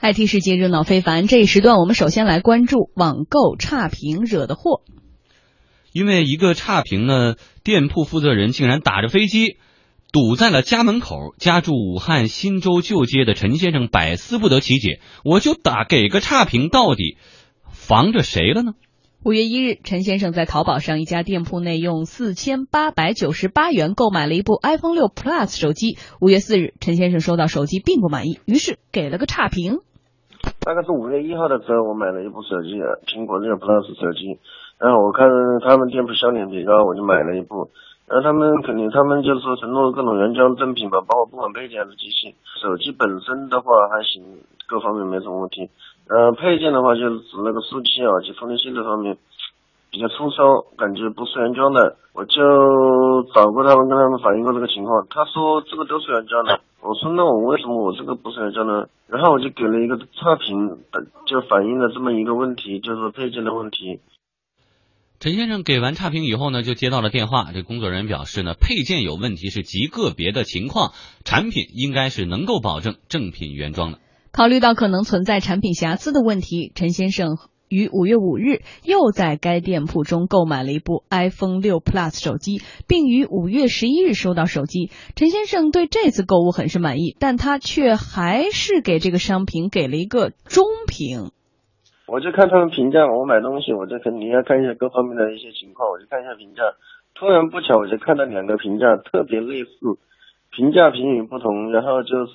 IT 世界热闹非凡，这一时段我们首先来关注网购差评惹的祸。因为一个差评呢，店铺负责人竟然打着飞机堵在了家门口。家住武汉新洲旧街的陈先生百思不得其解，我就打给个差评，到底防着谁了呢？五月一日，陈先生在淘宝上一家店铺内用四千八百九十八元购买了一部 iPhone 六 Plus 手机。五月四日，陈先生收到手机并不满意，于是给了个差评。大概是五月一号的时候，我买了一部手机，苹果六 Plus 手机。然后我看他们店铺销量比较高，我就买了一部。然后他们肯定，他们就是说承诺各种原装正品吧，包括不管配件还是机器。手机本身的话还行，各方面没什么问题。呃，配件的话就是指那个数据线啊及充电线这方面比较粗糙，感觉不是原装的。我就找过他们，跟他们反映过这个情况，他说这个都是原装的。我说那我为什么我这个不是原装呢？然后我就给了一个差评，就反映了这么一个问题，就是配件的问题。陈先生给完差评以后呢，就接到了电话。这工作人员表示呢，配件有问题是极个别的情况，产品应该是能够保证正品原装的。考虑到可能存在产品瑕疵的问题，陈先生于五月五日又在该店铺中购买了一部 iPhone 六 Plus 手机，并于五月十一日收到手机。陈先生对这次购物很是满意，但他却还是给这个商品给了一个中评。我就看他们评价，我买东西我就肯定要看一下各方面的一些情况，我就看一下评价。突然不巧，我就看到两个评价特别类似，评价评语不同，然后就是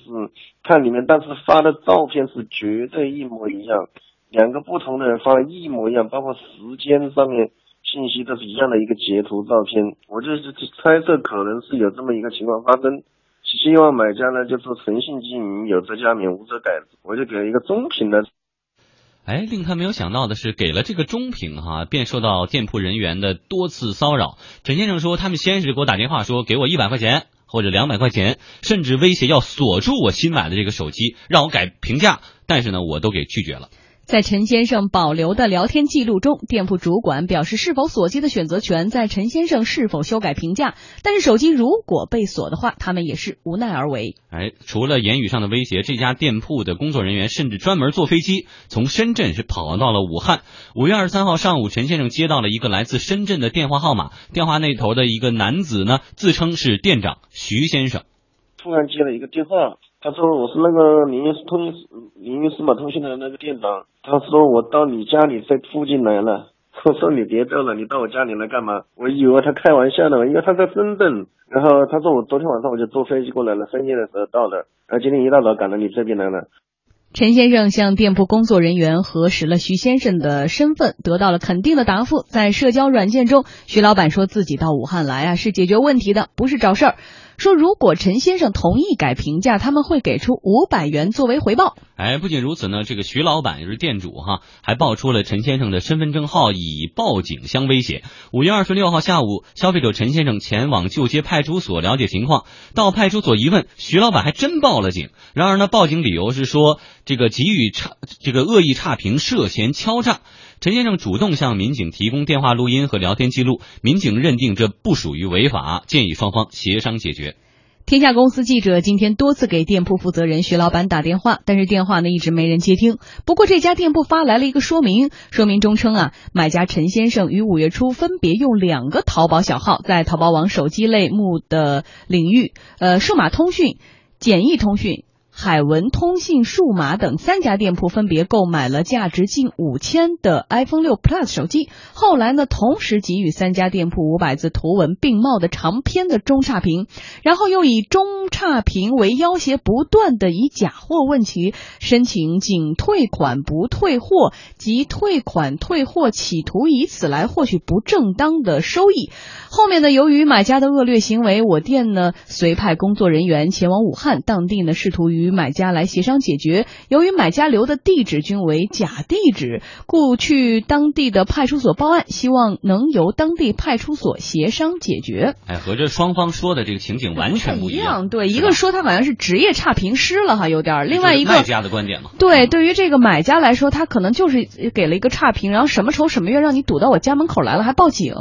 看里面，但是发的照片是绝对一模一样，两个不同的人发的一模一样，包括时间上面信息都是一样的一个截图照片，我就是猜测可能是有这么一个情况发生，希望买家呢就是诚信经营，有则加勉，无则改，我就给了一个中评的。哎，令他没有想到的是，给了这个中评哈，便受到店铺人员的多次骚扰。陈先生说，他们先是给我打电话说，给我一百块钱或者两百块钱，甚至威胁要锁住我新买的这个手机，让我改评价。但是呢，我都给拒绝了。在陈先生保留的聊天记录中，店铺主管表示，是否锁机的选择权在陈先生是否修改评价。但是手机如果被锁的话，他们也是无奈而为。哎，除了言语上的威胁，这家店铺的工作人员甚至专门坐飞机从深圳是跑到了武汉。五月二十三号上午，陈先生接到了一个来自深圳的电话号码，电话那头的一个男子呢，自称是店长徐先生。突然接了一个电话。他说我是那个林通林数码通讯的那个店长。他说我到你家里在附近来了。我说你别逗了，你到我家里来干嘛？我以为他开玩笑的，因为他在深圳。然后他说我昨天晚上我就坐飞机过来了，深夜的时候到的，然后今天一大早赶到你这边来了。陈先生向店铺工作人员核实了徐先生的身份，得到了肯定的答复。在社交软件中，徐老板说自己到武汉来啊是解决问题的，不是找事儿。说如果陈先生同意改评价，他们会给出五百元作为回报。哎，不仅如此呢，这个徐老板也是店主哈，还报出了陈先生的身份证号，以报警相威胁。五月二十六号下午，消费者陈先生前往旧街派出所了解情况，到派出所一问，徐老板还真报了警。然而呢，报警理由是说这个给予差这个恶意差评，涉嫌敲诈。陈先生主动向民警提供电话录音和聊天记录，民警认定这不属于违法，建议双方协商解决。天下公司记者今天多次给店铺负责人徐老板打电话，但是电话呢一直没人接听。不过这家店铺发来了一个说明，说明中称啊，买家陈先生于五月初分别用两个淘宝小号，在淘宝网手机类目的领域，呃，数码通讯、简易通讯。海文通信数码等三家店铺分别购买了价值近五千的 iPhone 六 Plus 手机。后来呢，同时给予三家店铺五百字图文并茂的长篇的中差评，然后又以中差评为要挟，不断的以假货问题申请仅退款不退货及退款退货，企图以此来获取不正当的收益。后面呢，由于买家的恶劣行为，我店呢随派工作人员前往武汉，当地呢试图与与买家来协商解决。由于买家留的地址均为假地址，故去当地的派出所报案，希望能由当地派出所协商解决。哎，和这双方说的这个情景完全不一样。对，一个说他好像是职业差评师了哈，有点；另外一个卖家的观点嘛。对，对于这个买家来说，他可能就是给了一个差评，然后什么仇什么怨，让你堵到我家门口来了，还报警。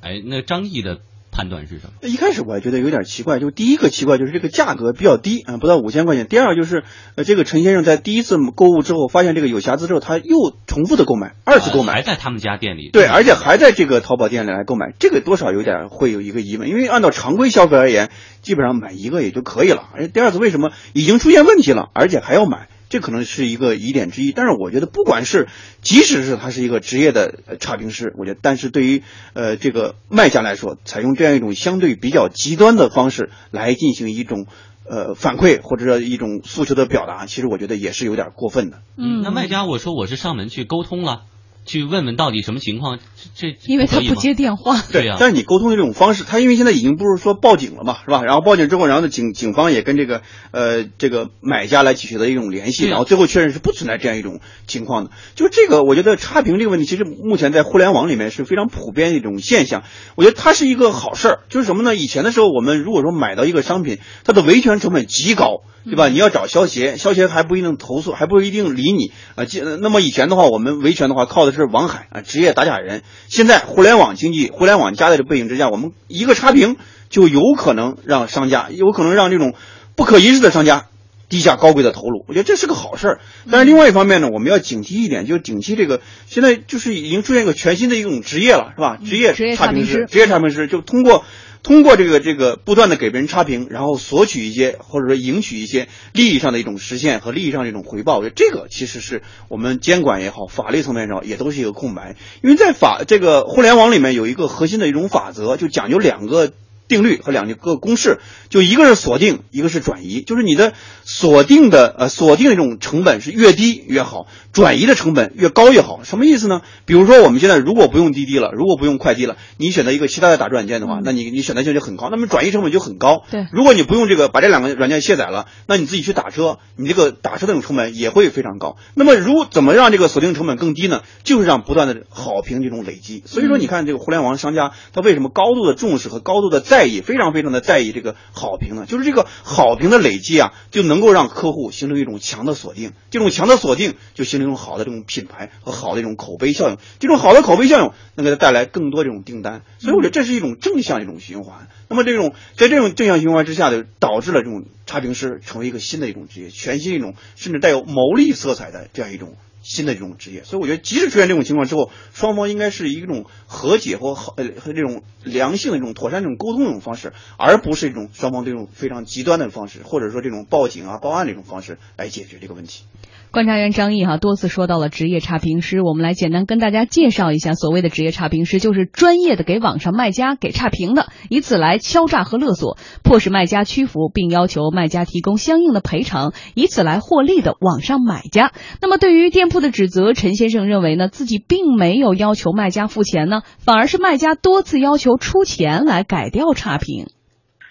哎，那张毅的判断是什么？一开始我还觉得有点奇怪，就第一个奇怪就是这个价格比较低啊，不到五千块钱。第二个就是呃，这个陈先生在第一次购物之后发现这个有瑕疵之后，他又重复的购买，二次购买，还在他们家店里。对，而且还在这个淘宝店里来购买，这个多少有点会有一个疑问，因为按照常规消费而言，基本上买一个也就可以了。而且第二次为什么已经出现问题了，而且还要买？这可能是一个疑点之一，但是我觉得，不管是即使是他是一个职业的差评师，我觉得，但是对于呃这个卖家来说，采用这样一种相对比较极端的方式来进行一种呃反馈或者说一种诉求的表达，其实我觉得也是有点过分的。嗯，那卖家我说我是上门去沟通了。去问问到底什么情况？这因为他不接电话，对呀。但是你沟通的这种方式，他因为现在已经不是说报警了嘛，是吧？然后报警之后，然后呢警警方也跟这个呃这个买家来取得一种联系，然后最后确认是不存在这样一种情况的。就这个，我觉得差评这个问题，其实目前在互联网里面是非常普遍的一种现象。我觉得它是一个好事儿，就是什么呢？以前的时候，我们如果说买到一个商品，它的维权成本极高。对吧？你要找消协，消协还不一定投诉，还不一定理你啊。那么以前的话，我们维权的话靠的是网海啊，职业打假人。现在互联网经济、互联网加的这背景之下，我们一个差评就有可能让商家，有可能让这种不可一世的商家低价高贵的投入。我觉得这是个好事儿。但是另外一方面呢，我们要警惕一点，就警惕这个现在就是已经出现一个全新的一种职业了，是吧？职业差评师，职业差评师就通过。通过这个这个不断的给别人差评，然后索取一些或者说赢取一些利益上的一种实现和利益上的一种回报，我觉得这个其实是我们监管也好，法律层面上也都是一个空白。因为在法这个互联网里面有一个核心的一种法则，就讲究两个。定律和两个公式，就一个是锁定，一个是转移。就是你的锁定的呃锁定的这种成本是越低越好，转移的成本越高越好。什么意思呢？比如说我们现在如果不用滴滴了，如果不用快滴了，你选择一个其他的打车软件的话，那你你选择性就很高，那么转移成本就很高。对，如果你不用这个把这两个软件卸载了，那你自己去打车，你这个打车的这种成本也会非常高。那么如怎么让这个锁定成本更低呢？就是让不断的好评这种累积。所以说你看这个互联网商家他为什么高度的重视和高度的在在意非常非常的在意这个好评呢，就是这个好评的累积啊，就能够让客户形成一种强的锁定，这种强的锁定就形成一种好的这种品牌和好的一种口碑效应，这种好的口碑效应能给他带来更多这种订单，所以我觉得这是一种正向一种循环。那么这种在这种正向循环之下的，导致了这种差评师成为一个新的一种职业，全新一种甚至带有牟利色彩的这样一种。新的这种职业，所以我觉得，即使出现这种情况之后，双方应该是一种和解或和呃和这种良性的这种妥善这种沟通这种方式，而不是一种双方这种非常极端的方式，或者说这种报警啊报案这种方式来解决这个问题。观察员张毅哈多次说到了职业差评师，我们来简单跟大家介绍一下，所谓的职业差评师就是专业的给网上卖家给差评的，以此来敲诈和勒索，迫使卖家屈服，并要求卖家提供相应的赔偿，以此来获利的网上买家。那么对于店铺的指责，陈先生认为呢，自己并没有要求卖家付钱呢，反而是卖家多次要求出钱来改掉差评。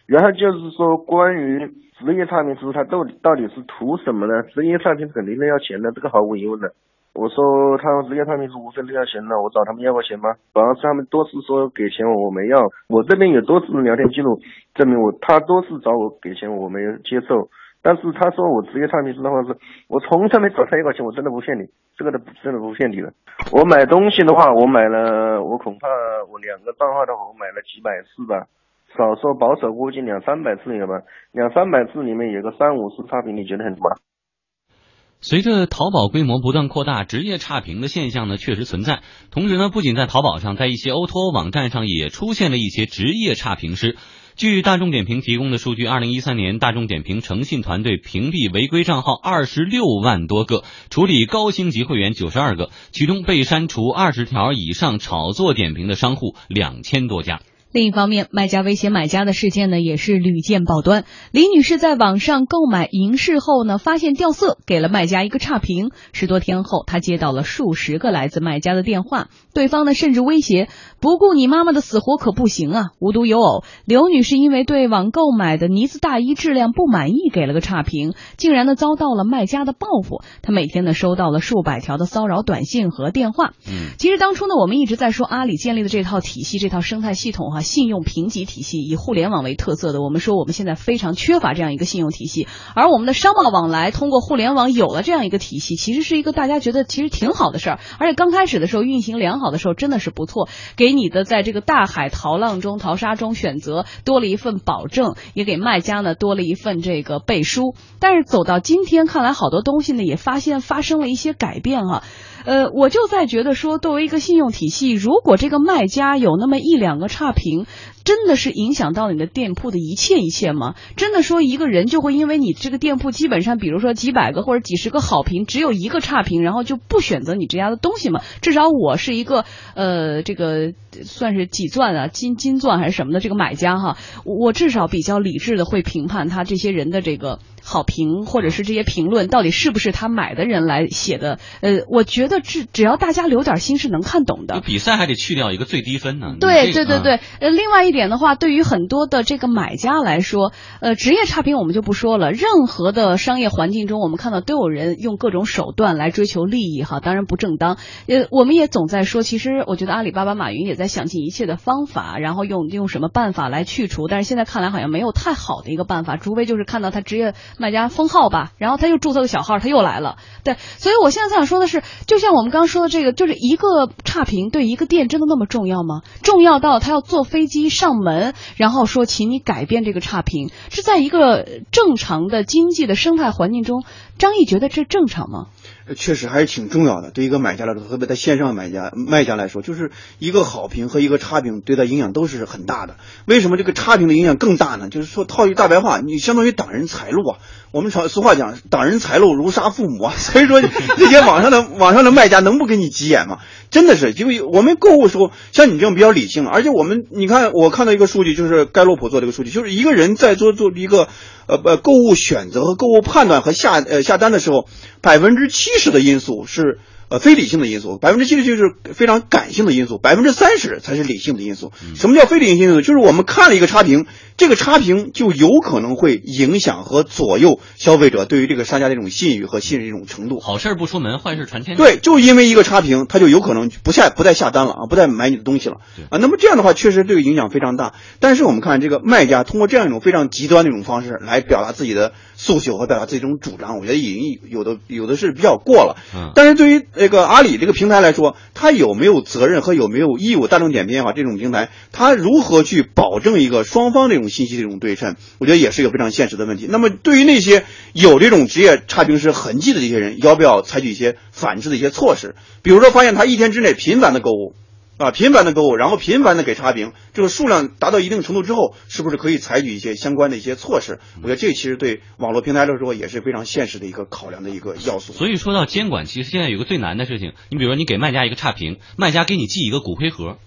然后就是说关于。职业差评师他到底到底是图什么呢？职业差评肯定是要钱的，这个毫无疑问的。我说他职业差评师无非是要钱的，我找他们要过钱吗？反而是他们多次说给钱我，我没要。我这边有多次聊天记录证明我，他多次找我给钱，我没有接受。但是他说我职业差评师的话是，我从来没找他要过钱，我真的不骗你，这个的真的不骗你的。我买东西的话，我买了，我恐怕我两个账号的话，我买了几百次吧。少说保守估计两三百次有吧，两三百次里面有个三五次差评，你觉得很多？随着淘宝规模不断扩大，职业差评的现象呢确实存在。同时呢，不仅在淘宝上，在一些 O2O 网站上也出现了一些职业差评师。据大众点评提供的数据，二零一三年大众点评诚信团队屏蔽违规账号二十六万多个，处理高星级会员九十二个，其中被删除二十条以上炒作点评的商户两千多家。另一方面，卖家威胁买家的事件呢，也是屡见报端。李女士在网上购买银饰后呢，发现掉色，给了卖家一个差评。十多天后，她接到了数十个来自卖家的电话，对方呢甚至威胁不顾你妈妈的死活可不行啊！无独有偶，刘女士因为对网购买的呢子大衣质量不满意，给了个差评，竟然呢遭到了卖家的报复。她每天呢收到了数百条的骚扰短信和电话。嗯，其实当初呢，我们一直在说阿里建立的这套体系、这套生态系统哈。信用评级体系，以互联网为特色的，我们说我们现在非常缺乏这样一个信用体系，而我们的商贸往来通过互联网有了这样一个体系，其实是一个大家觉得其实挺好的事儿，而且刚开始的时候运行良好的时候真的是不错，给你的在这个大海淘浪中淘沙中选择多了一份保证，也给卖家呢多了一份这个背书。但是走到今天，看来好多东西呢也发现发生了一些改变啊。呃，我就在觉得说，作为一个信用体系，如果这个卖家有那么一两个差评，真的是影响到你的店铺的一切一切吗？真的说一个人就会因为你这个店铺基本上，比如说几百个或者几十个好评，只有一个差评，然后就不选择你这家的东西吗？至少我是一个呃，这个算是几钻啊，金金钻还是什么的这个买家哈，我至少比较理智的会评判他这些人的这个。好评或者是这些评论到底是不是他买的人来写的？呃，我觉得只只要大家留点心是能看懂的。比赛还得去掉一个最低分呢。对对对对，呃，另外一点的话，对于很多的这个买家来说，呃，职业差评我们就不说了。任何的商业环境中，我们看到都有人用各种手段来追求利益哈，当然不正当。呃，我们也总在说，其实我觉得阿里巴巴、马云也在想尽一切的方法，然后用用什么办法来去除。但是现在看来好像没有太好的一个办法，除非就是看到他职业。卖家封号吧，然后他又注册个小号，他又来了。对，所以我现在想说的是，就像我们刚刚说的这个，就是一个差评对一个店真的那么重要吗？重要到他要坐飞机上门，然后说请你改变这个差评，是在一个正常的经济的生态环境中，张毅觉得这正常吗？确实还是挺重要的，对一个买家来说，特别在线上买家卖家来说，就是一个好评和一个差评对他影响都是很大的。为什么这个差评的影响更大呢？就是说套句大白话，你相当于挡人财路啊。我们常俗话讲，挡人财路如杀父母啊。所以说，这些网上的网上的卖家能不给你急眼吗？真的是，因为我们购物时候，像你这种比较理性，而且我们你看，我看到一个数据，就是盖洛普做这个数据，就是一个人在做做一个呃呃购物选择和购物判断和下呃下单的时候，百分之七十的因素是。呃，非理性的因素，百分之七十就是非常感性的因素，百分之三十才是理性的因素。什么叫非理性因素？就是我们看了一个差评，这个差评就有可能会影响和左右消费者对于这个商家的这种信誉和信任一种程度。好事不出门，坏事传千里。对，就因为一个差评，他就有可能不下不再下单了啊，不再买你的东西了啊。那么这样的话，确实这个影响非常大。但是我们看这个卖家通过这样一种非常极端的一种方式来表达自己的诉求和表达自己这种主张，我觉得已经有的有的是比较过了。嗯，但是对于那个阿里这个平台来说，它有没有责任和有没有义务？大众点评也好，这种平台，它如何去保证一个双方这种信息的这种对称？我觉得也是一个非常现实的问题。那么，对于那些有这种职业差评师痕迹的这些人，要不要采取一些反制的一些措施？比如说，发现他一天之内频繁的购物。啊，频繁的购物，然后频繁的给差评，这个数量达到一定程度之后，是不是可以采取一些相关的一些措施？我觉得这其实对网络平台来说也是非常现实的一个考量的一个要素。所以说到监管，其实现在有个最难的事情，你比如说你给卖家一个差评，卖家给你寄一个骨灰盒，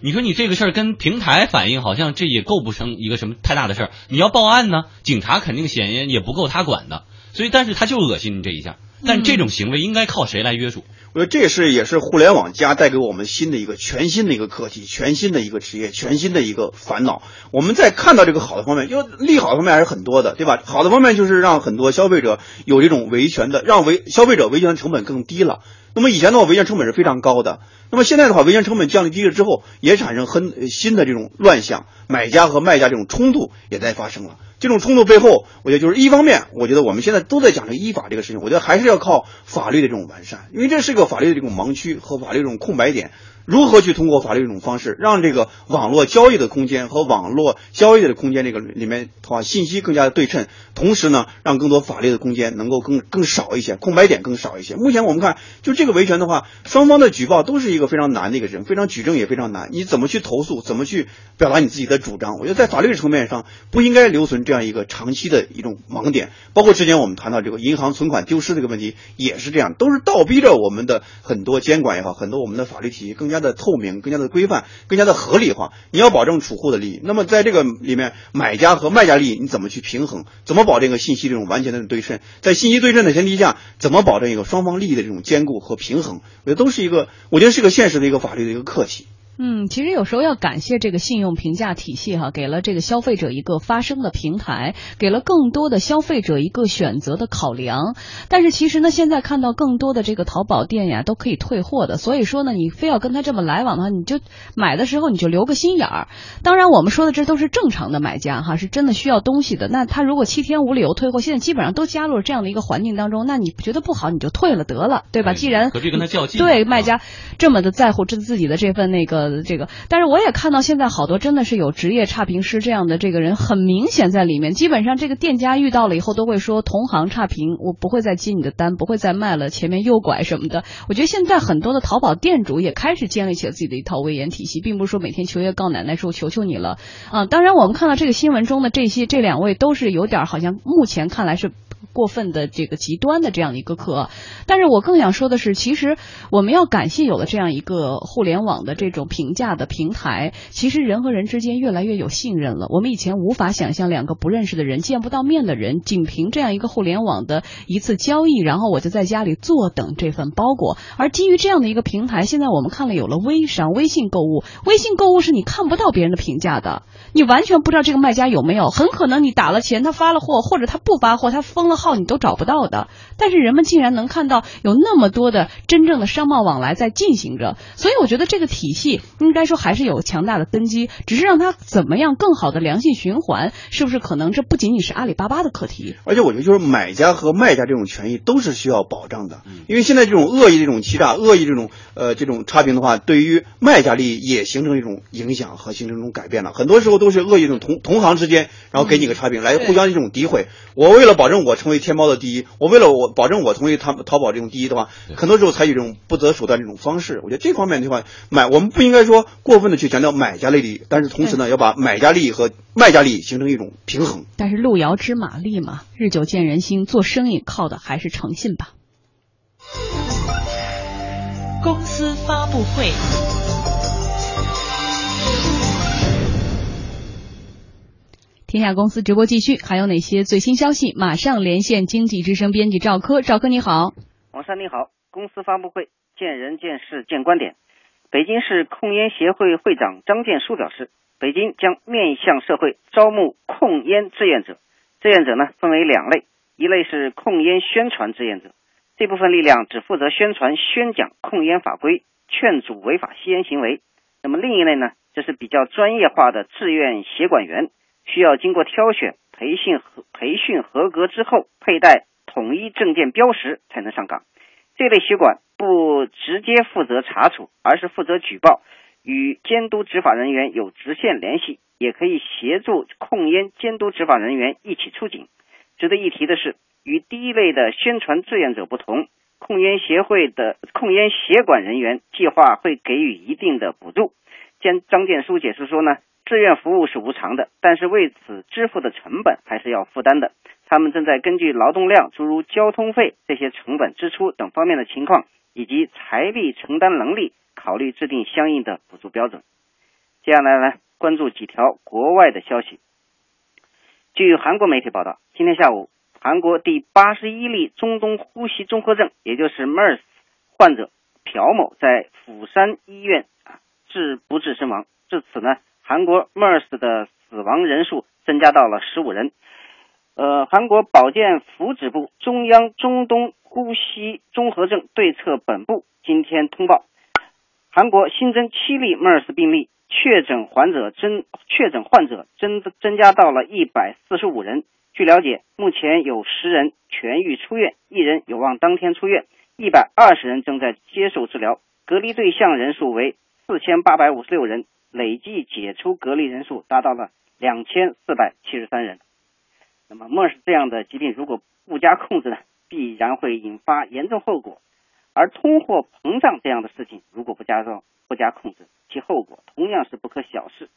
你说你这个事儿跟平台反映，好像这也构不成一个什么太大的事儿。你要报案呢，警察肯定显然也不够他管的。所以，但是他就恶心你这一下，但这种行为应该靠谁来约束？我所以这是也是互联网加带给我们新的一个全新的一个课题，全新的一个职业，全新的一个烦恼。我们在看到这个好的方面，因为利好的方面还是很多的，对吧？好的方面就是让很多消费者有这种维权的，让维消费者维权成本更低了。那么以前的话，维权成本是非常高的。那么现在的话，维权成本降低了之后，也产生很新的这种乱象，买家和卖家这种冲突也在发生了。这种冲突背后，我觉得就是一方面，我觉得我们现在都在讲这依法这个事情，我觉得还是要靠法律的这种完善，因为这是一个法律的这种盲区和法律这种空白点。如何去通过法律这种方式，让这个网络交易的空间和网络交易的空间这个里面的话，信息更加的对称，同时呢，让更多法律的空间能够更更少一些，空白点更少一些。目前我们看，就这个维权的话，双方的举报都是一个非常难的一个事情，非常举证也非常难。你怎么去投诉，怎么去表达你自己的主张？我觉得在法律层面上不应该留存这样一个长期的一种盲点。包括之前我们谈到这个银行存款丢失这个问题，也是这样，都是倒逼着我们的很多监管也好，很多我们的法律体系更加。它的透明，更加的规范，更加的合理化。你要保证储户的利益，那么在这个里面，买家和卖家利益你怎么去平衡？怎么保证一个信息这种完全的对称？在信息对称的前提下，怎么保证一个双方利益的这种兼顾和平衡？我觉得都是一个，我觉得是一个现实的一个法律的一个课题。嗯，其实有时候要感谢这个信用评价体系哈，给了这个消费者一个发声的平台，给了更多的消费者一个选择的考量。但是其实呢，现在看到更多的这个淘宝店呀都可以退货的，所以说呢，你非要跟他这么来往的话，你就买的时候你就留个心眼儿。当然，我们说的这都是正常的买家哈，是真的需要东西的。那他如果七天无理由退货，现在基本上都加入了这样的一个环境当中，那你觉得不好你就退了得了，对吧？既然何必跟他较劲？对卖家这么的在乎自自己的这份那个。这个，但是我也看到现在好多真的是有职业差评师这样的这个人，很明显在里面。基本上这个店家遇到了以后都会说同行差评，我不会再接你的单，不会再卖了，前面诱拐什么的。我觉得现在很多的淘宝店主也开始建立起了自己的一套威严体系，并不是说每天求爷告奶奶说求求你了啊。当然，我们看到这个新闻中的这些这两位都是有点好像目前看来是。过分的这个极端的这样一个课，但是我更想说的是，其实我们要感谢有了这样一个互联网的这种评价的平台，其实人和人之间越来越有信任了。我们以前无法想象两个不认识的人、见不到面的人，仅凭这样一个互联网的一次交易，然后我就在家里坐等这份包裹。而基于这样的一个平台，现在我们看了有了微商、微信购物。微信购物是你看不到别人的评价的，你完全不知道这个卖家有没有，很可能你打了钱，他发了货，或者他不发货，他封了。号你都找不到的，但是人们竟然能看到有那么多的真正的商贸往来在进行着，所以我觉得这个体系应该说还是有强大的根基，只是让它怎么样更好的良性循环，是不是可能这不仅仅是阿里巴巴的课题？而且我觉得就是买家和卖家这种权益都是需要保障的，因为现在这种恶意这种欺诈、恶意这种呃这种差评的话，对于卖家利益也形成一种影响和形成一种改变了。很多时候都是恶意这种同同行之间，然后给你个差评来互相一种诋毁。我为了保证我成。成为天猫的第一，我为了我保证我成为淘淘宝这种第一的话，很多时候采取这种不择手段这种方式。我觉得这方面的话，买我们不应该说过分的去强调买家利益，但是同时呢，要把买家利益和卖家利益形成一种平衡。但是路遥知马力嘛，日久见人心，做生意靠的还是诚信吧。公司发布会。天下公司直播继续，还有哪些最新消息？马上连线经济之声编辑赵科，赵科你好，王山你好。公司发布会，见人见事见观点。北京市控烟协会会长张建书表示，北京将面向社会招募控烟志愿者。志愿者呢分为两类，一类是控烟宣传志愿者，这部分力量只负责宣传宣讲控烟法规，劝阻违法吸烟行为。那么另一类呢，就是比较专业化的志愿协管员。需要经过挑选、培训和培训合格之后，佩戴统一证件标识才能上岗。这类协管不直接负责查处，而是负责举报，与监督执法人员有直线联系，也可以协助控烟监督执法人员一起出警。值得一提的是，与第一类的宣传志愿者不同，控烟协会的控烟协管人员计划会给予一定的补助。见张建书解释说呢。志愿服务是无偿的，但是为此支付的成本还是要负担的。他们正在根据劳动量、诸如交通费这些成本支出等方面的情况，以及财力承担能力，考虑制定相应的补助标准。接下来呢，关注几条国外的消息。据韩国媒体报道，今天下午，韩国第八十一例中东呼吸综合症，也就是 MERS 患者朴某在釜山医院啊治不治身亡。至此呢。韩国 MERS 的死亡人数增加到了十五人。呃，韩国保健福祉部中央中东呼吸综合症对策本部今天通报，韩国新增七例 MERS 病例，确诊患者增确诊患者增增加到了一百四十五人。据了解，目前有十人痊愈出院，一人有望当天出院，一百二十人正在接受治疗，隔离对象人数为四千八百五十六人。累计解除隔离人数达到了两千四百七十三人。那么，MERS 这样的疾病如果不加控制呢，必然会引发严重后果。而通货膨胀这样的事情，如果不加上不加控制，其后果同样是不可小视。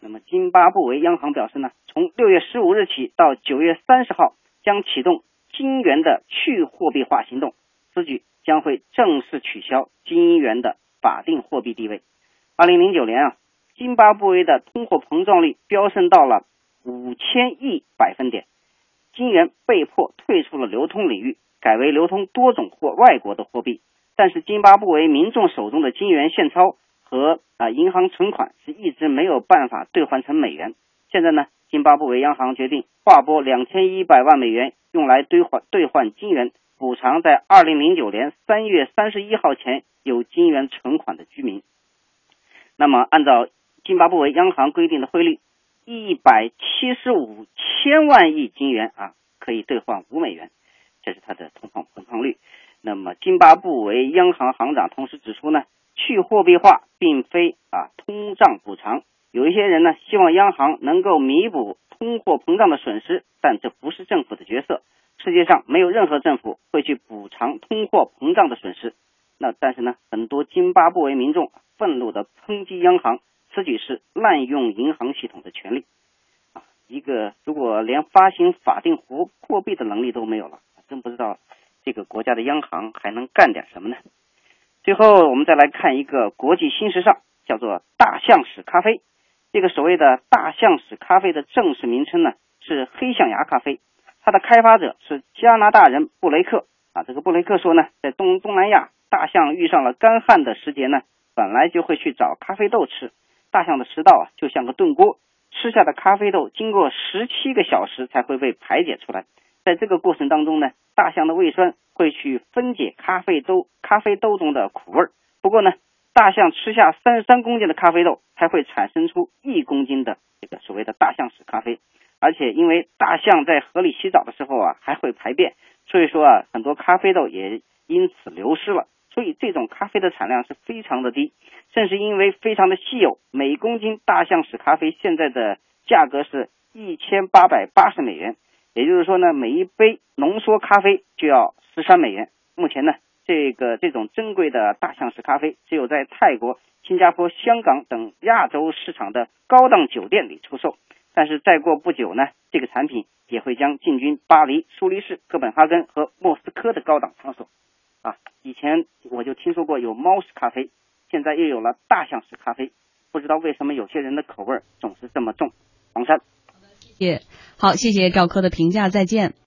那么，津巴布韦央行表示呢，从六月十五日起到九月三十号将启动金元的去货币化行动，此举将会正式取消金元的法定货币地位。二零零九年啊。津巴布韦的通货膨胀率飙升到了五千亿百分点，金元被迫退出了流通领域，改为流通多种或外国的货币。但是，津巴布韦民众手中的金元现钞和啊银行存款是一直没有办法兑换成美元。现在呢，津巴布韦央行决定划拨两千一百万美元用来兑换兑换金元，补偿在二零零九年三月三十一号前有金元存款的居民。那么，按照津巴布韦央行规定的汇率，一百七十五千万亿金元啊，可以兑换五美元，这是它的通货膨胀率。那么，津巴布韦央行行长同时指出呢，去货币化并非啊通胀补偿。有一些人呢，希望央行能够弥补通货膨胀的损失，但这不是政府的角色。世界上没有任何政府会去补偿通货膨胀的损失。那但是呢，很多津巴布韦民众愤怒地抨击央行，此举是滥用银行系统的权利。啊，一个如果连发行法定货货币的能力都没有了，真不知道这个国家的央行还能干点什么呢？最后，我们再来看一个国际新时尚，叫做大象屎咖啡。这个所谓的大象屎咖啡的正式名称呢是黑象牙咖啡，它的开发者是加拿大人布雷克。啊，这个布雷克说呢，在东东南亚。大象遇上了干旱的时节呢，本来就会去找咖啡豆吃。大象的食道啊，就像个炖锅，吃下的咖啡豆经过十七个小时才会被排解出来。在这个过程当中呢，大象的胃酸会去分解咖啡豆咖啡豆中的苦味儿。不过呢，大象吃下三十三公斤的咖啡豆，才会产生出一公斤的这个所谓的大象屎咖啡。而且因为大象在河里洗澡的时候啊，还会排便，所以说啊，很多咖啡豆也因此流失了。所以这种咖啡的产量是非常的低，正是因为非常的稀有，每公斤大象屎咖啡现在的价格是一千八百八十美元，也就是说呢，每一杯浓缩咖啡就要十三美元。目前呢，这个这种珍贵的大象屎咖啡只有在泰国、新加坡、香港等亚洲市场的高档酒店里出售，但是再过不久呢，这个产品也会将进军巴黎、苏黎世、哥本哈根和莫斯科的高档场所。啊，以前我就听说过有猫屎咖啡，现在又有了大象屎咖啡，不知道为什么有些人的口味总是这么重。黄山，好的谢谢，好，谢谢赵科的评价，再见。